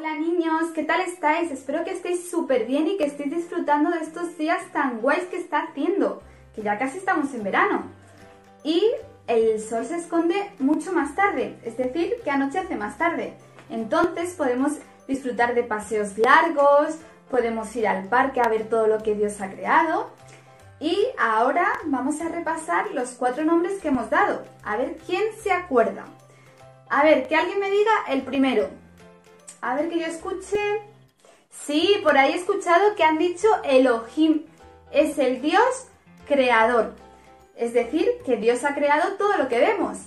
Hola niños, ¿qué tal estáis? Espero que estéis súper bien y que estéis disfrutando de estos días tan guays que está haciendo, que ya casi estamos en verano. Y el sol se esconde mucho más tarde, es decir, que anochece más tarde. Entonces podemos disfrutar de paseos largos, podemos ir al parque a ver todo lo que Dios ha creado. Y ahora vamos a repasar los cuatro nombres que hemos dado, a ver quién se acuerda. A ver, que alguien me diga el primero. A ver que yo escuche. Sí, por ahí he escuchado que han dicho Elohim. Es el Dios creador. Es decir, que Dios ha creado todo lo que vemos.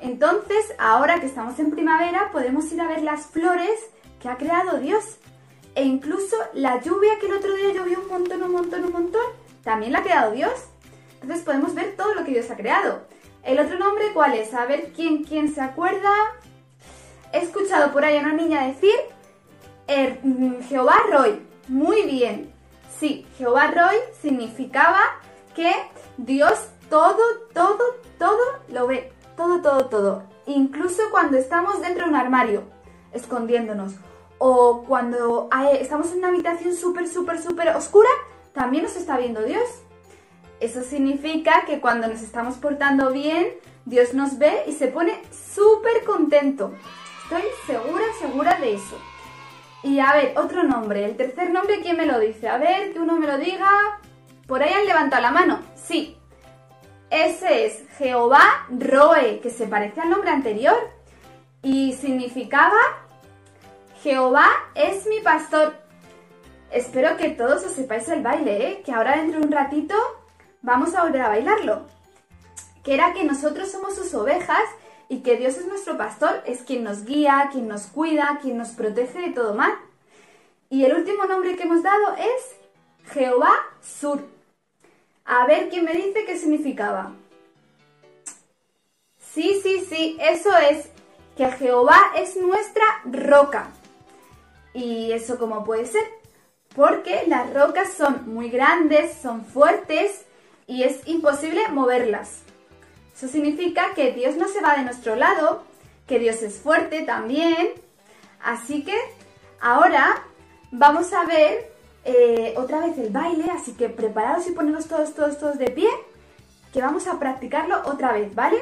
Entonces, ahora que estamos en primavera, podemos ir a ver las flores que ha creado Dios. E incluso la lluvia que el otro día llovió un montón, un montón, un montón, también la ha creado Dios. Entonces podemos ver todo lo que Dios ha creado. El otro nombre, ¿cuál es? A ver quién, quién se acuerda he escuchado por ahí a una niña decir er, mm, Jehová Roy. Muy bien. Sí, Jehová Roy significaba que Dios todo, todo, todo lo ve. Todo, todo, todo. Incluso cuando estamos dentro de un armario, escondiéndonos. O cuando estamos en una habitación súper, súper, súper oscura, también nos está viendo Dios. Eso significa que cuando nos estamos portando bien, Dios nos ve y se pone súper contento. Estoy segura, segura de eso. Y a ver, otro nombre. El tercer nombre, ¿quién me lo dice? A ver, que uno me lo diga. Por ahí han levantado la mano. Sí. Ese es Jehová Roe, que se parece al nombre anterior. Y significaba Jehová es mi pastor. Espero que todos os sepáis el baile, ¿eh? que ahora dentro de un ratito vamos a volver a bailarlo. Que era que nosotros somos sus ovejas y que Dios es nuestro pastor, es quien nos guía, quien nos cuida, quien nos protege de todo mal. Y el último nombre que hemos dado es Jehová Sur. A ver quién me dice qué significaba. Sí, sí, sí, eso es, que Jehová es nuestra roca. ¿Y eso cómo puede ser? Porque las rocas son muy grandes, son fuertes y es imposible moverlas. Eso significa que Dios no se va de nuestro lado, que Dios es fuerte también. Así que ahora vamos a ver eh, otra vez el baile, así que preparados y poneros todos, todos, todos de pie, que vamos a practicarlo otra vez, ¿vale?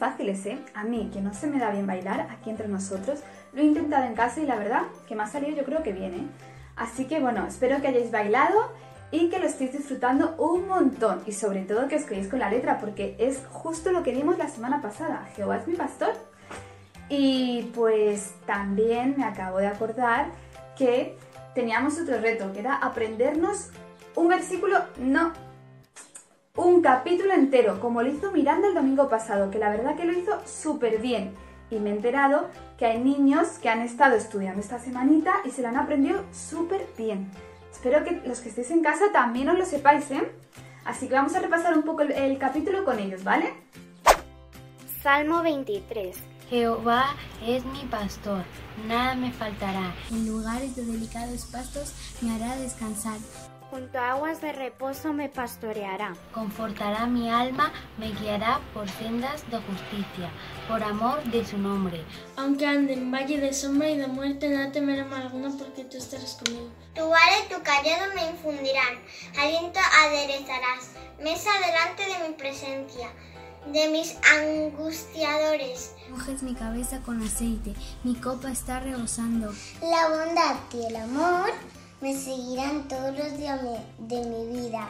Fáciles, ¿eh? A mí, que no se me da bien bailar aquí entre nosotros, lo he intentado en casa y la verdad que me ha salido yo creo que bien, ¿eh? Así que bueno, espero que hayáis bailado y que lo estéis disfrutando un montón y sobre todo que os quedéis con la letra porque es justo lo que vimos la semana pasada. Jehová es mi pastor. Y pues también me acabo de acordar que teníamos otro reto, que era aprendernos un versículo, no, un capítulo entero, como lo hizo Miranda el domingo pasado, que la verdad que lo hizo súper bien. Y me he enterado que hay niños que han estado estudiando esta semanita y se lo han aprendido súper bien. Espero que los que estéis en casa también os lo sepáis, ¿eh? Así que vamos a repasar un poco el, el capítulo con ellos, ¿vale? Salmo 23. Jehová es mi pastor, nada me faltará. En lugares de delicados pastos me hará descansar. Junto a aguas de reposo me pastoreará. Confortará mi alma, me guiará por sendas de justicia, por amor de su nombre. Aunque ande en valle de sombra y de muerte, no temeré mal alguno porque tú estarás conmigo. Tu vara y tu callado me infundirán, aliento aderezarás, mesa delante de mi presencia, de mis angustiadores. Unges mi cabeza con aceite, mi copa está rebosando. La bondad y el amor me seguirán todos los días de mi vida.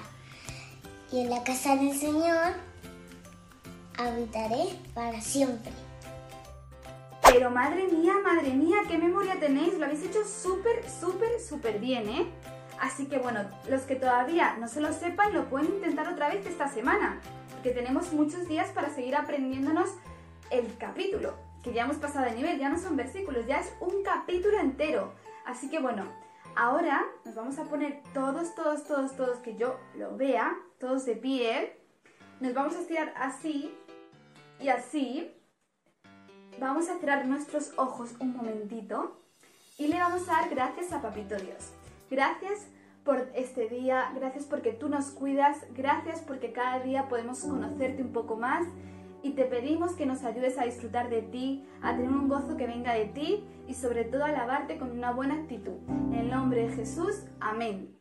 Y en la casa del Señor habitaré para siempre. Pero madre mía, madre mía, qué memoria tenéis. Lo habéis hecho súper, súper, súper bien, ¿eh? Así que bueno, los que todavía no se lo sepan, lo pueden intentar otra vez esta semana. Porque tenemos muchos días para seguir aprendiéndonos el capítulo. Que ya hemos pasado de nivel, ya no son versículos, ya es un capítulo entero. Así que bueno, ahora nos vamos a poner todos, todos, todos, todos, que yo lo vea, todos de pie. Nos vamos a estirar así y así. Vamos a cerrar nuestros ojos un momentito y le vamos a dar gracias a Papito Dios. Gracias por este día, gracias porque tú nos cuidas, gracias porque cada día podemos conocerte un poco más y te pedimos que nos ayudes a disfrutar de ti, a tener un gozo que venga de ti y sobre todo a alabarte con una buena actitud. En el nombre de Jesús, amén.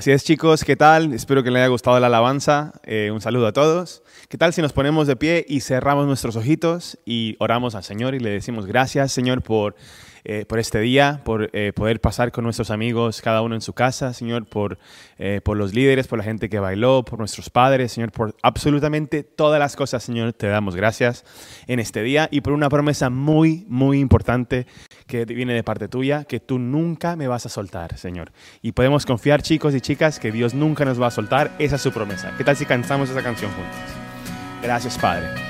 Así es, chicos, ¿qué tal? Espero que les haya gustado la alabanza. Eh, un saludo a todos. ¿Qué tal si nos ponemos de pie y cerramos nuestros ojitos y oramos al Señor y le decimos gracias, Señor, por, eh, por este día, por eh, poder pasar con nuestros amigos, cada uno en su casa, Señor, por, eh, por los líderes, por la gente que bailó, por nuestros padres, Señor, por absolutamente todas las cosas, Señor, te damos gracias en este día y por una promesa muy, muy importante que viene de parte tuya, que tú nunca me vas a soltar, Señor. Y podemos confiar, chicos y chicas, que Dios nunca nos va a soltar. Esa es su promesa. ¿Qué tal si cantamos esa canción juntos? Gracias, Padre.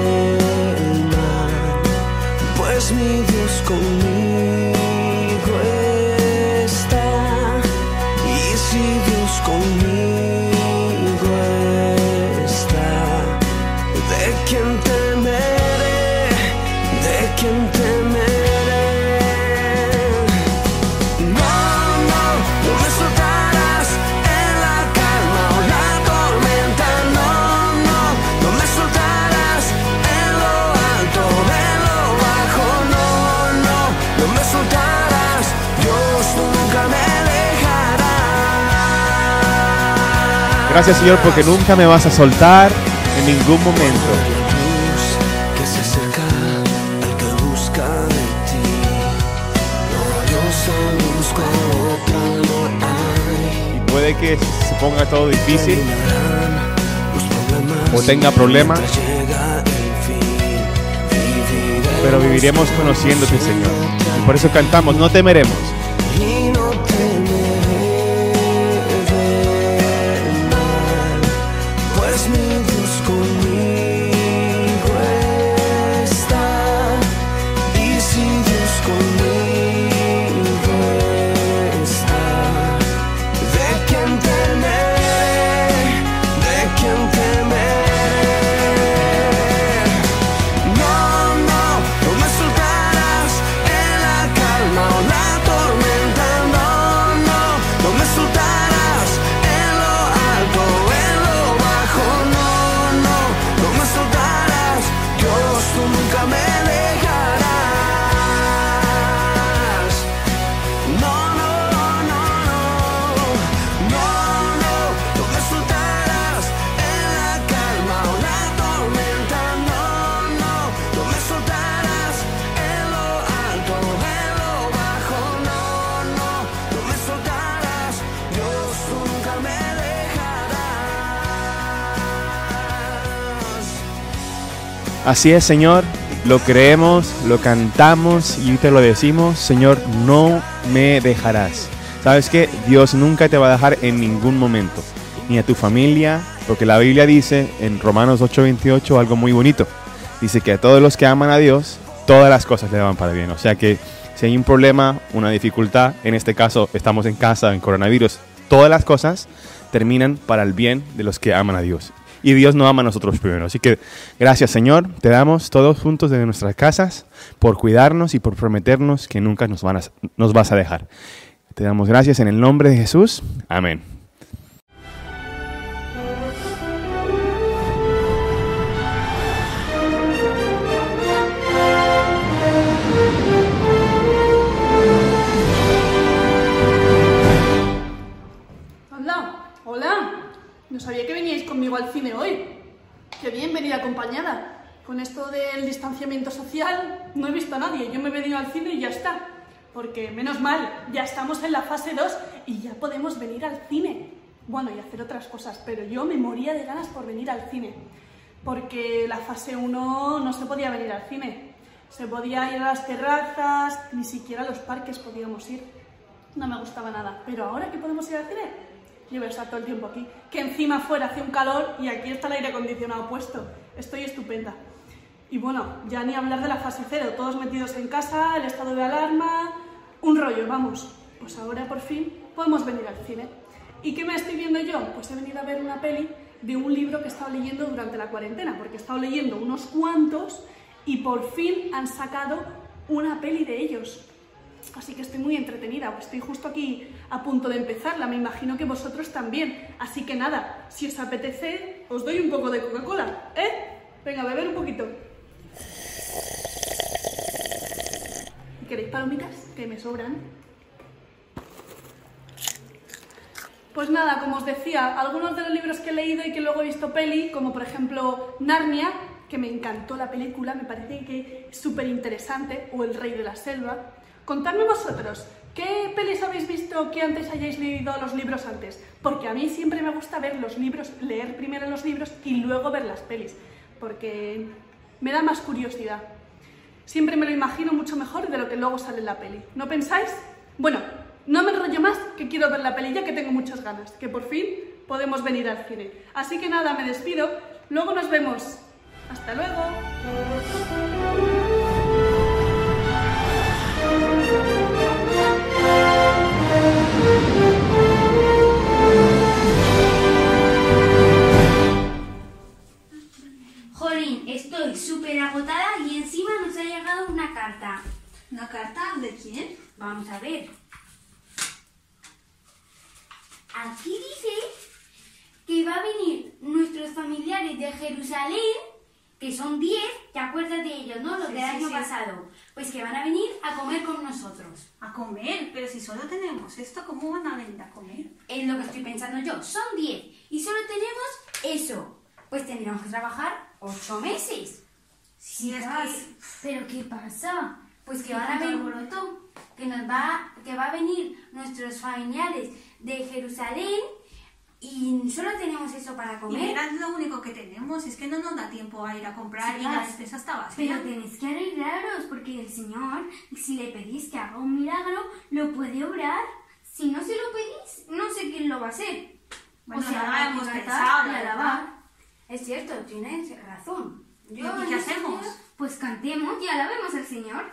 pues mi Dios conmigo Gracias, Señor, porque nunca me vas a soltar en ningún momento. Y puede que se ponga todo difícil o tenga problemas, pero viviremos conociéndote, Señor. Y por eso cantamos, no temeremos. Así es, Señor. Lo creemos, lo cantamos y te lo decimos, Señor, no me dejarás. ¿Sabes qué? Dios nunca te va a dejar en ningún momento, ni a tu familia, porque la Biblia dice en Romanos 8:28 algo muy bonito. Dice que a todos los que aman a Dios, todas las cosas le van para bien. O sea que si hay un problema, una dificultad, en este caso estamos en casa, en coronavirus, todas las cosas terminan para el bien de los que aman a Dios. Y Dios nos ama a nosotros primero. Así que gracias Señor, te damos todos juntos desde nuestras casas por cuidarnos y por prometernos que nunca nos, nos vas a dejar. Te damos gracias en el nombre de Jesús. Amén. Hola, hola. No sabía que conmigo al cine hoy. Qué bien venir acompañada. Con esto del distanciamiento social no he visto a nadie. Yo me he venido al cine y ya está. Porque menos mal, ya estamos en la fase 2 y ya podemos venir al cine. Bueno, y hacer otras cosas, pero yo me moría de ganas por venir al cine. Porque la fase 1 no se podía venir al cine. Se podía ir a las terrazas, ni siquiera a los parques podíamos ir. No me gustaba nada. Pero ahora que podemos ir al cine, a estar todo el tiempo aquí. Que encima fuera hace un calor y aquí está el aire acondicionado puesto. Estoy estupenda. Y bueno, ya ni hablar de la fase cero, todos metidos en casa, el estado de alarma, un rollo, vamos. Pues ahora por fin podemos venir al cine. ¿Y qué me estoy viendo yo? Pues he venido a ver una peli de un libro que he estado leyendo durante la cuarentena, porque he estado leyendo unos cuantos y por fin han sacado una peli de ellos. Así que estoy muy entretenida, estoy justo aquí a punto de empezarla, me imagino que vosotros también. Así que nada, si os apetece, os doy un poco de Coca-Cola, ¿eh? Venga, beber un poquito. ¿Queréis palomitas? Que me sobran. Pues nada, como os decía, algunos de los libros que he leído y que luego he visto peli, como por ejemplo Narnia, que me encantó la película, me parece que es súper interesante, o El Rey de la Selva. Contadme vosotros, ¿qué pelis habéis visto que antes hayáis leído los libros antes? Porque a mí siempre me gusta ver los libros, leer primero los libros y luego ver las pelis, porque me da más curiosidad. Siempre me lo imagino mucho mejor de lo que luego sale en la peli. ¿No pensáis? Bueno, no me enrollo más, que quiero ver la peli ya que tengo muchas ganas, que por fin podemos venir al cine. Así que nada, me despido, luego nos vemos. Hasta luego. Súper agotada y encima nos ha llegado una carta. ¿Una carta? ¿De quién? Vamos a ver. Aquí dice que va a venir nuestros familiares de Jerusalén, que son 10, ¿te acuerdas de ellos, no? Los Sí, del año sí. pasado. Pues que van a venir a comer con nosotros. A comer, pero si solo tenemos esto, ¿cómo van a venir a comer? Es lo que estoy pensando yo. Son 10 y solo tenemos eso. Pues tendríamos que trabajar 8 meses. Sí, es que- ¿Pero qué pasa? Pues que ¿Qué van a venir, alboroto? que nos va, que va a venir nuestros familiares de Jerusalén y solo tenemos eso para Y comer. mirad lo único que tenemos, es que no nos da tiempo a ir a comprar y la despensa está vacía. Pero tenéis que arreglaros porque el Señor, si le pedís que haga un milagro, lo puede obrar. Si no se lo pedís, no sé quién lo va a hacer. Bueno, o sea, hemos pensado, y la alabar. Es cierto, tienes razón. ¿Y qué hacemos? Pues cantemos y alabemos al Señor.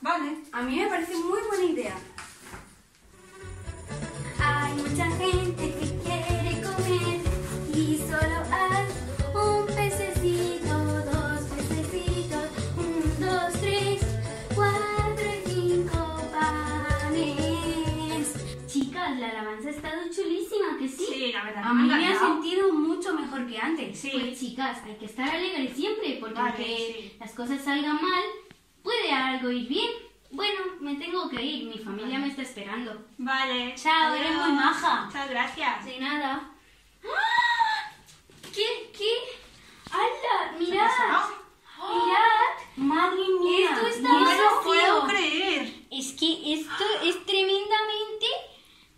Vale. A mí me parece muy buena idea. Hay mucha gente la verdad A mí me ha sentido mucho mejor que antes. Sí. Pues chicas, hay que estar alegres siempre, porque Vale, aunque sí. las cosas salgan mal, puede algo ir bien. Bueno, me tengo que ir, mi familia me está esperando. Vale. Chao, eres muy maja. Muchas gracias. De nada. ¡Ah! ¿Qué? ¿Qué? ¡Hala! ¡Mirad! ¡Mirad! ¡Madre mía! Esto está No me lo puedo creer. Es que esto es tremendamente...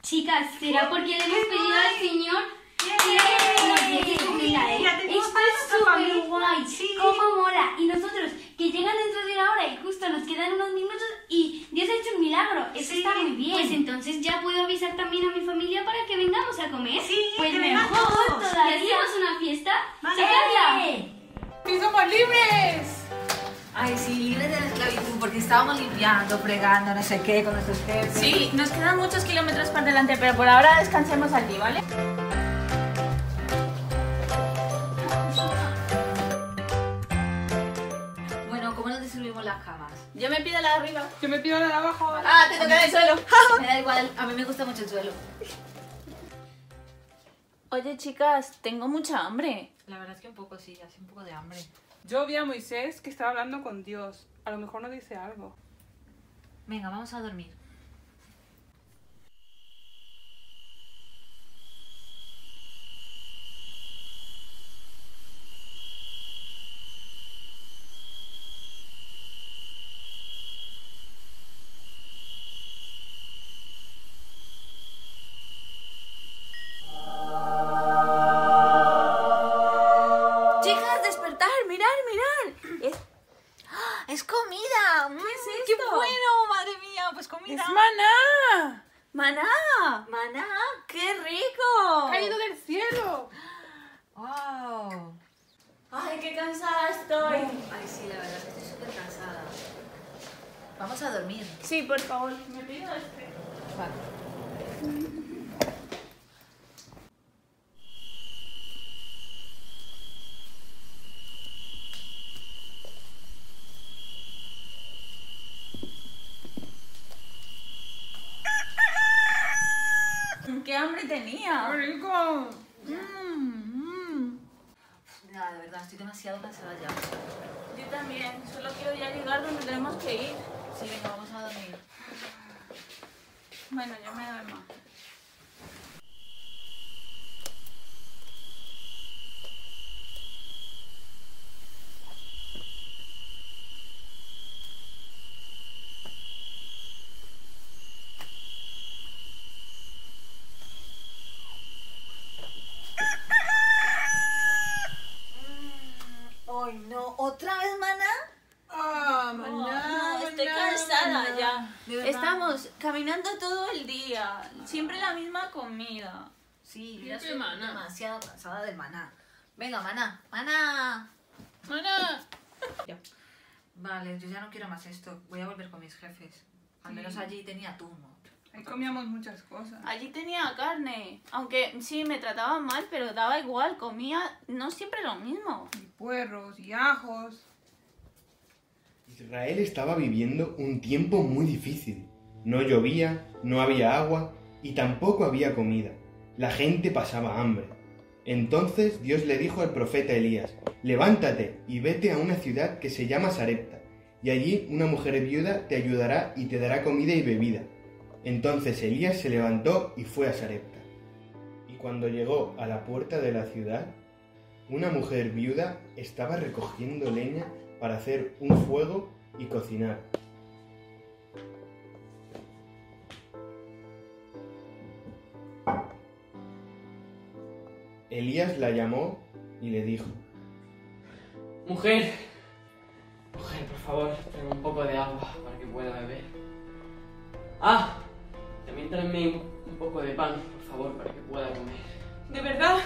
Chicas, ¿será porque le hemos pedido al Señor que nos deje tenemos Esto es súper guay. Sí. ¿Cómo mola? Y nosotros, que llegan dentro de una hora y justo nos quedan unos minutos y Dios ha hecho un milagro. Eso Sí. está muy bien. Pues entonces ya puedo avisar también a mi familia para que vengamos a comer. Sí, pues que mejor todos. todavía. ¿Y hacemos una fiesta? Vale. ¡Sacadla! ¡Sí somos libres! Ay, sí, libres de la esclavitud, porque estábamos limpiando, fregando, no sé qué, con nuestros jefes. Sí, nos quedan muchos kilómetros por delante, pero por ahora descansemos allí, ¿vale? Bueno, ¿cómo nos distribuimos las camas? Yo me pido la de arriba. Yo me pido la de abajo. Ah, te toca el suelo. Me da igual, a mí me gusta mucho el suelo. Oye, chicas, tengo mucha hambre. La verdad es que un poco sí, así un poco de hambre. Yo vi a Moisés que estaba hablando con Dios. A lo mejor no dice algo. Venga, vamos a dormir. Chicas, despertar, mirar, mirar. Es, ¡Ah! es comida. ¿Qué es ¡Qué bueno! ¡Madre mía! Pues comida. maná! Maná. ¡Maná! ¡Qué rico! ¡Caído del cielo! ¡Wow! Ay, qué cansada estoy. Ay, sí, la verdad es que estoy súper cansada. Vamos a dormir. Sí, por favor. Me pido este. Vale. ¡Qué hambre tenía! ¡Qué rico! Nada, de verdad, estoy demasiado cansada ya. Yo también, solo quiero ya llegar donde tenemos que ir. Sí, venga, vamos a dormir. Bueno, yo me duermo. Ay, no, ¿otra vez, maná? ¡Ah, No, estoy cansada ya. Estamos caminando todo el día, siempre la misma comida. Sí, ya estoy demasiado cansada del maná. Venga, maná, maná. Maná. Vale, yo ya no quiero más esto. Voy a volver con mis jefes. Al menos Sí. allí tenía turno. Ahí comíamos muchas cosas. Allí tenía carne, aunque sí me trataban mal, pero daba igual, comía no siempre lo mismo. Puerros y ajos. Israel estaba viviendo un tiempo muy difícil. No llovía, no había agua y tampoco había comida. La gente pasaba hambre. Entonces Dios le dijo al profeta Elías, levántate y vete a una ciudad que se llama Sarepta, y allí una mujer viuda te ayudará y te dará comida y bebida. Entonces Elías se levantó y fue a Sarepta. Y cuando llegó a la puerta de la ciudad, una mujer viuda estaba recogiendo leña para hacer un fuego y cocinar. Elías la llamó y le dijo, Mujer, mujer, por favor, tráeme un poco de agua para que pueda beber. Ah, también tráeme un, un poco de pan, por favor, para que pueda comer. De verdad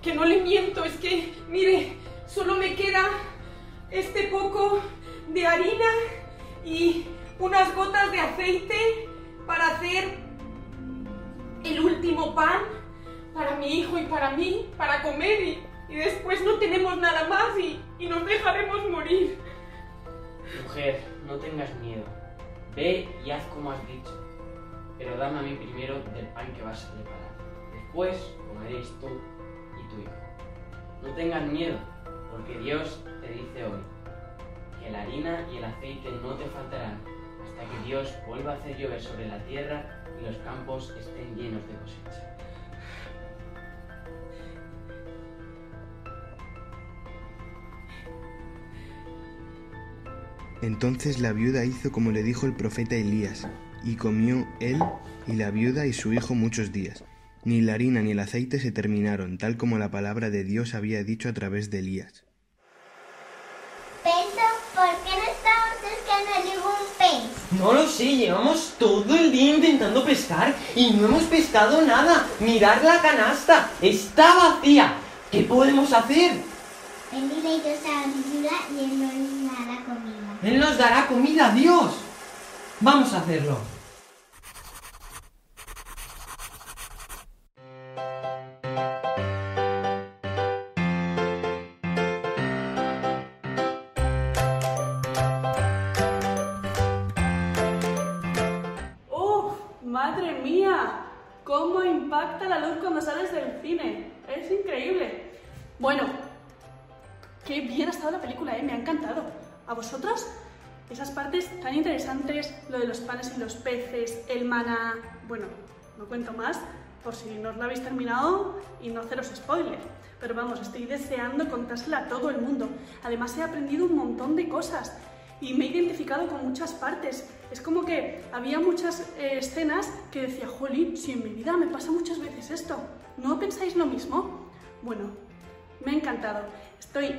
que no le miento, es que, mire, solo me queda este poco de harina y unas gotas de aceite para hacer el último pan para mi hijo y para mí, para comer y, y después no tenemos nada más y, y nos dejaremos morir. Mujer, no tengas miedo. Ve y haz como has dicho. Pero dame a mí primero del pan que vas a preparar. Después comeréis tú y tu hijo. No tengas miedo, porque Dios te dice hoy que la harina y el aceite no te faltarán hasta que Dios vuelva a hacer llover sobre la tierra y los campos estén llenos de cosecha. Entonces la viuda hizo como le dijo el profeta Elías, y comió él y la viuda y su hijo muchos días. Ni la harina ni el aceite se terminaron, tal como la palabra de Dios había dicho a través de Elías. Pedro, ¿por qué no estamos pescando ningún pez? No lo sé, llevamos todo el día intentando pescar y no hemos pescado nada. Mirad la canasta, está vacía. ¿Qué podemos hacer? Ven y Dios a la viuda y él nos dará comida. Comida, Dios. Vamos a hacerlo. Esas partes tan interesantes, lo de los panes y los peces, el maná... Bueno, no cuento más, por si no os la habéis terminado y no haceros spoiler. Pero vamos, estoy deseando contársela a todo el mundo. Además he aprendido un montón de cosas y me he identificado con muchas partes. Es como que había muchas eh, escenas que decía, jolín, si en mi vida me pasa muchas veces esto. ¿No pensáis lo mismo? Bueno, me ha encantado. Estoy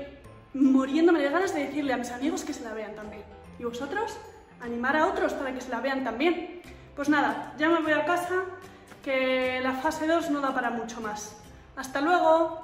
muriéndome de ganas de decirle a mis amigos que se la vean también. ¿Y vosotros? Animar a otros para que se la vean también. Pues nada, ya me voy a casa, que la fase 2 no da para mucho más. ¡Hasta luego!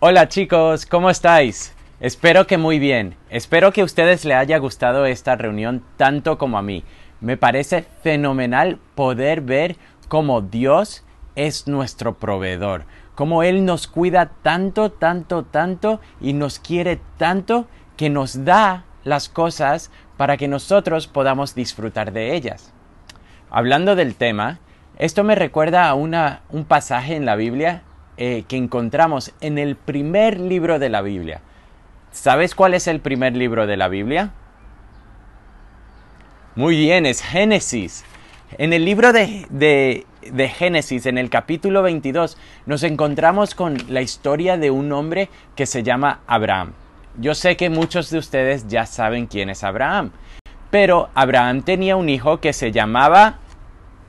Hola chicos, ¿cómo estáis? Espero que muy bien. Espero que a ustedes les haya gustado esta reunión tanto como a mí. Me parece fenomenal poder ver cómo Dios es nuestro proveedor, cómo Él nos cuida tanto, tanto, tanto y nos quiere tanto que nos da las cosas para que nosotros podamos disfrutar de ellas. Hablando del tema, Esto me recuerda a una, un pasaje en la Biblia eh, que encontramos en el primer libro de la Biblia. ¿Sabes cuál es el primer libro de la Biblia? Muy bien, es Génesis. En el libro de, de, de, Génesis, en el capítulo 22, nos encontramos con la historia de un hombre que se llama Abraham. Yo sé que muchos de ustedes ya saben quién es Abraham, pero Abraham tenía un hijo que se llamaba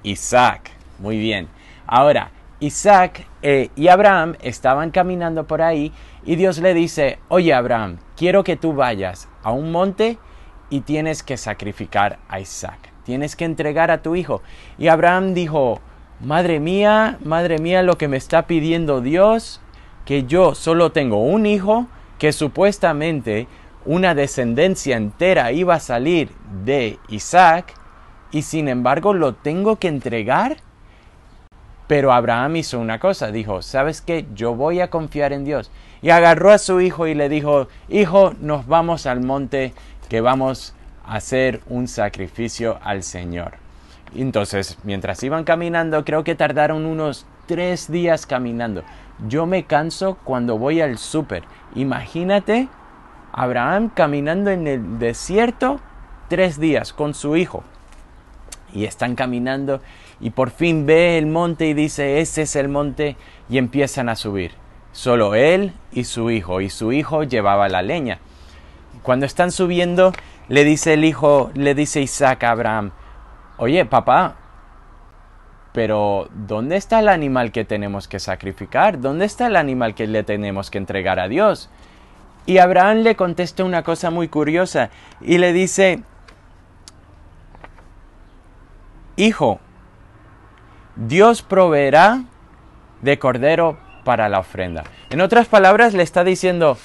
Isaac. Muy bien. Ahora, Isaac eh, y Abraham estaban caminando por ahí y Dios le dice, oye Abraham, quiero que tú vayas a un monte y tienes que sacrificar a Isaac tienes que entregar a tu hijo. Y Abraham dijo, madre mía, madre mía, lo que me está pidiendo Dios, que yo solo tengo un hijo, que supuestamente una descendencia entera iba a salir de Isaac, y sin embargo lo tengo que entregar. Pero Abraham hizo una cosa, dijo, ¿sabes qué? Yo voy a confiar en Dios. Y agarró a su hijo y le dijo, hijo, nos vamos al monte que vamos hacer un sacrificio al Señor. Entonces, mientras iban caminando, creo que tardaron unos tres días caminando. Yo me canso cuando voy al súper. Imagínate Abraham caminando en el desierto tres días con su hijo. Y están caminando y por fin ve el monte y dice, ese es el monte y empiezan a subir. Solo él y su hijo. Y su hijo llevaba la leña. Cuando están subiendo, le dice el hijo, le dice Isaac a Abraham, oye papá, pero ¿dónde está el animal que tenemos que sacrificar? ¿Dónde está el animal que le tenemos que entregar a Dios? Y Abraham le contesta una cosa muy curiosa y le dice, Hijo, Dios proveerá de cordero para la ofrenda. En otras palabras, le está diciendo,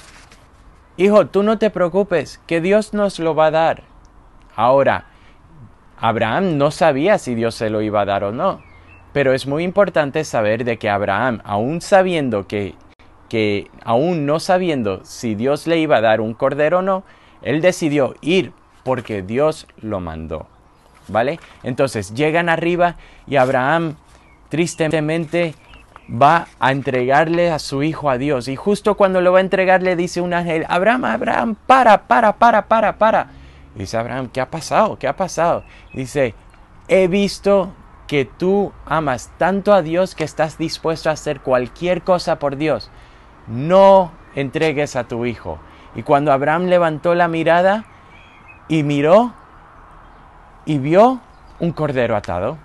Hijo, tú no te preocupes, que Dios nos lo va a dar. Ahora, Abraham no sabía si Dios se lo iba a dar o no, pero es muy importante saber de que Abraham, aún sabiendo que, que, aún no sabiendo si Dios le iba a dar un cordero o no, él decidió ir porque Dios lo mandó. ¿Vale? Entonces llegan arriba y Abraham tristemente va a entregarle a su hijo a Dios. Y justo cuando lo va a entregar le dice un ángel, Abraham, Abraham, para, para, para, para, para. dice Abraham, ¿qué ha pasado? ¿Qué ha pasado? Dice, he visto que tú amas tanto a Dios que estás dispuesto a hacer cualquier cosa por Dios. No entregues a tu hijo. Y cuando Abraham levantó la mirada y miró y vio un cordero atado.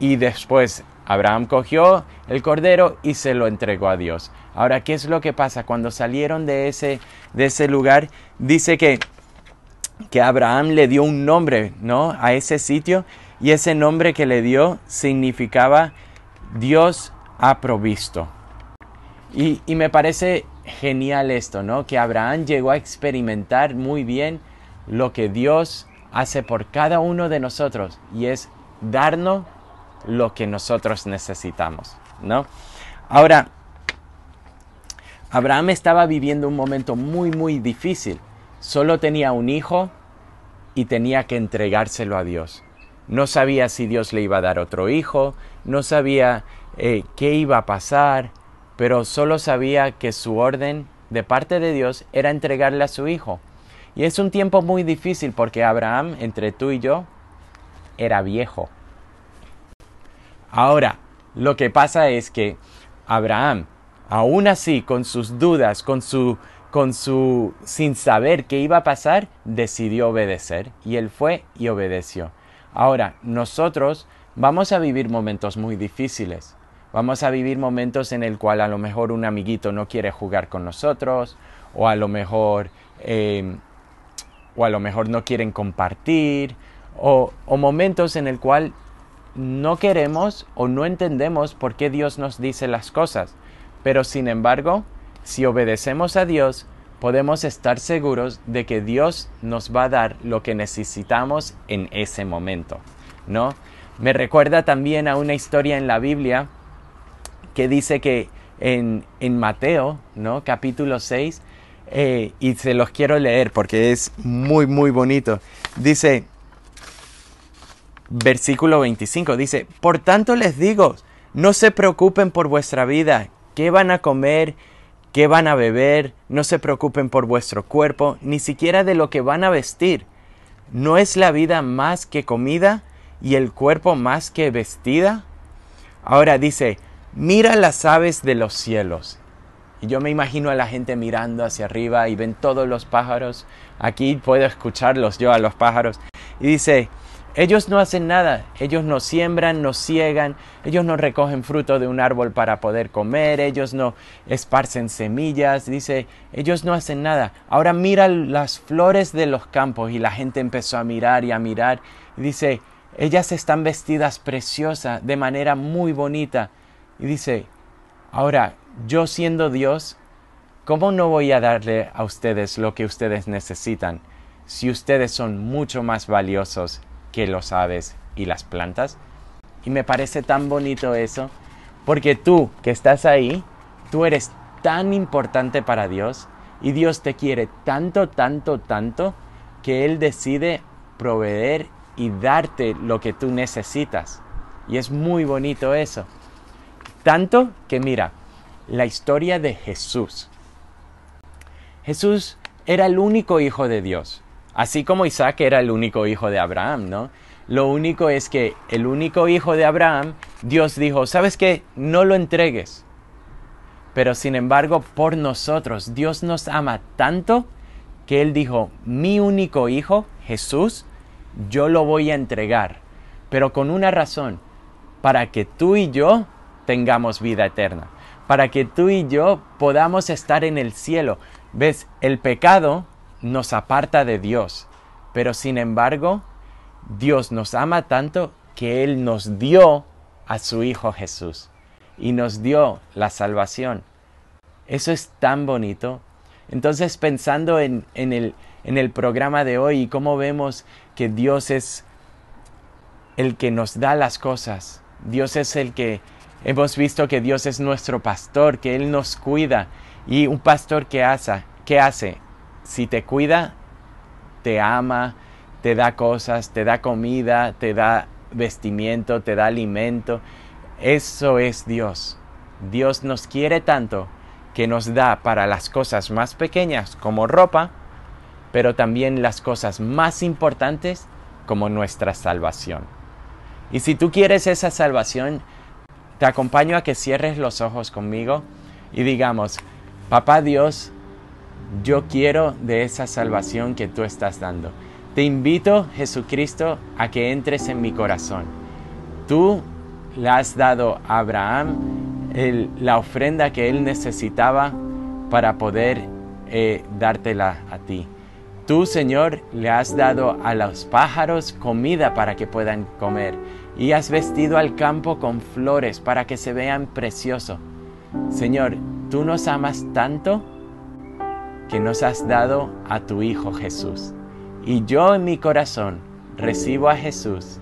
Y después Abraham cogió el cordero y se lo entregó a Dios. Ahora, ¿qué es lo que pasa? Cuando salieron de ese, de ese lugar, dice que, que Abraham le dio un nombre ¿no? a ese sitio y ese nombre que le dio significaba Dios ha provisto. Y, me parece genial esto, ¿no? Que Abraham llegó a experimentar muy bien lo que Dios hace por cada uno de nosotros y es darnos lo que nosotros necesitamos, ¿no? Ahora, Abraham estaba viviendo un momento muy, muy difícil. Solo tenía un hijo y tenía que entregárselo a Dios. No sabía si Dios le iba a dar otro hijo, no sabía eh, qué iba a pasar, pero solo sabía que su orden de parte de Dios era entregarle a su hijo. Y es un tiempo muy difícil porque Abraham, entre tú y yo, era viejo. Ahora, lo que pasa es que Abraham, aún así, con sus dudas, con su, con su, sin saber qué iba a pasar, decidió obedecer y él fue y obedeció. Ahora, nosotros vamos a vivir momentos muy difíciles. Vamos a vivir momentos en el cual a lo mejor un amiguito no quiere jugar con nosotros, o a lo mejor, eh, o a lo mejor no quieren compartir, o, o momentos en el cual no queremos o no entendemos por qué Dios nos dice las cosas, pero sin embargo, si obedecemos a Dios, podemos estar seguros de que Dios nos va a dar lo que necesitamos en ese momento, ¿no? Me recuerda también a una historia en la Biblia que dice que en, en Mateo, ¿no? Capítulo 6, eh, y se los quiero leer porque es muy, muy bonito. Dice, versículo 25 dice, Por tanto les digo, no se preocupen por vuestra vida, qué van a comer, qué van a beber, no se preocupen por vuestro cuerpo, ni siquiera de lo que van a vestir. ¿No es la vida más que comida y el cuerpo más que vestida? Ahora dice, mira las aves de los cielos. Y yo me imagino a la gente mirando hacia arriba y ven todos los pájaros. Aquí puedo escucharlos yo a los pájaros. Y dice, ellos no hacen nada, ellos no siembran, no ciegan, ellos no recogen fruto de un árbol para poder comer, ellos no esparcen semillas, dice, ellos no hacen nada. Ahora mira las flores de los campos. Y la gente empezó a mirar y a mirar. Y dice, ellas están vestidas preciosas, de manera muy bonita. Y dice, ahora, yo siendo Dios, ¿cómo no voy a darle a ustedes lo que ustedes necesitan si ustedes son mucho más valiosos que los aves y las plantas? Y me parece tan bonito eso, porque tú que estás ahí, tú eres tan importante para Dios y Dios te quiere tanto, tanto, tanto que Él decide proveer y darte lo que tú necesitas. Y es muy bonito eso. Tanto que mira, la historia de Jesús. Jesús era el único hijo de Dios, así como Isaac era el único hijo de Abraham, ¿no? Lo único es que el único hijo de Abraham, Dios dijo, ¿sabes qué? No lo entregues. Pero sin embargo, por nosotros, Dios nos ama tanto que Él dijo, mi único hijo, Jesús, yo lo voy a entregar, pero con una razón, para que tú y yo tengamos vida eterna, para que tú y yo podamos estar en el cielo. ¿Ves? El pecado nos aparta de Dios, pero sin embargo, Dios nos ama tanto que Él nos dio a su Hijo Jesús y nos dio la salvación. Eso es tan bonito. Entonces, pensando en, el, en el programa de hoy y cómo vemos que Dios es el que nos da las cosas, Dios es el que hemos visto que Dios es nuestro pastor, que Él nos cuida. Y un pastor que hace, ¿qué hace? Si te cuida, te ama, te da cosas, te da comida, te da vestimiento, te da alimento. Eso es Dios. Dios nos quiere tanto que nos da para las cosas más pequeñas como ropa, pero también las cosas más importantes como nuestra salvación. Y si tú quieres esa salvación, te acompaño a que cierres los ojos conmigo y digamos, Papá Dios, yo quiero de esa salvación que tú estás dando. Te invito, Jesucristo, a que entres en mi corazón. Tú le has dado a Abraham la ofrenda que él necesitaba para poder eh, dártela a ti. Tú, Señor, le has dado a los pájaros comida para que puedan comer y has vestido al campo con flores para que se vean precioso. Señor, tú nos amas tanto que nos has dado a tu Hijo Jesús. Y yo en mi corazón recibo a Jesús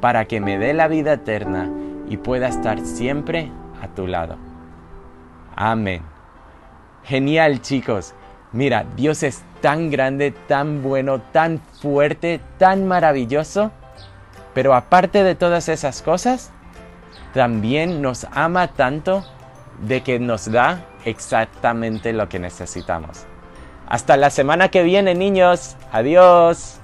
para que me dé la vida eterna y pueda estar siempre a tu lado. Amén. Genial chicos. Mira, Dios es tan grande, tan bueno, tan fuerte, tan maravilloso. Pero aparte de todas esas cosas, también nos ama tanto de que nos da exactamente lo que necesitamos. Hasta la semana que viene, niños. Adiós.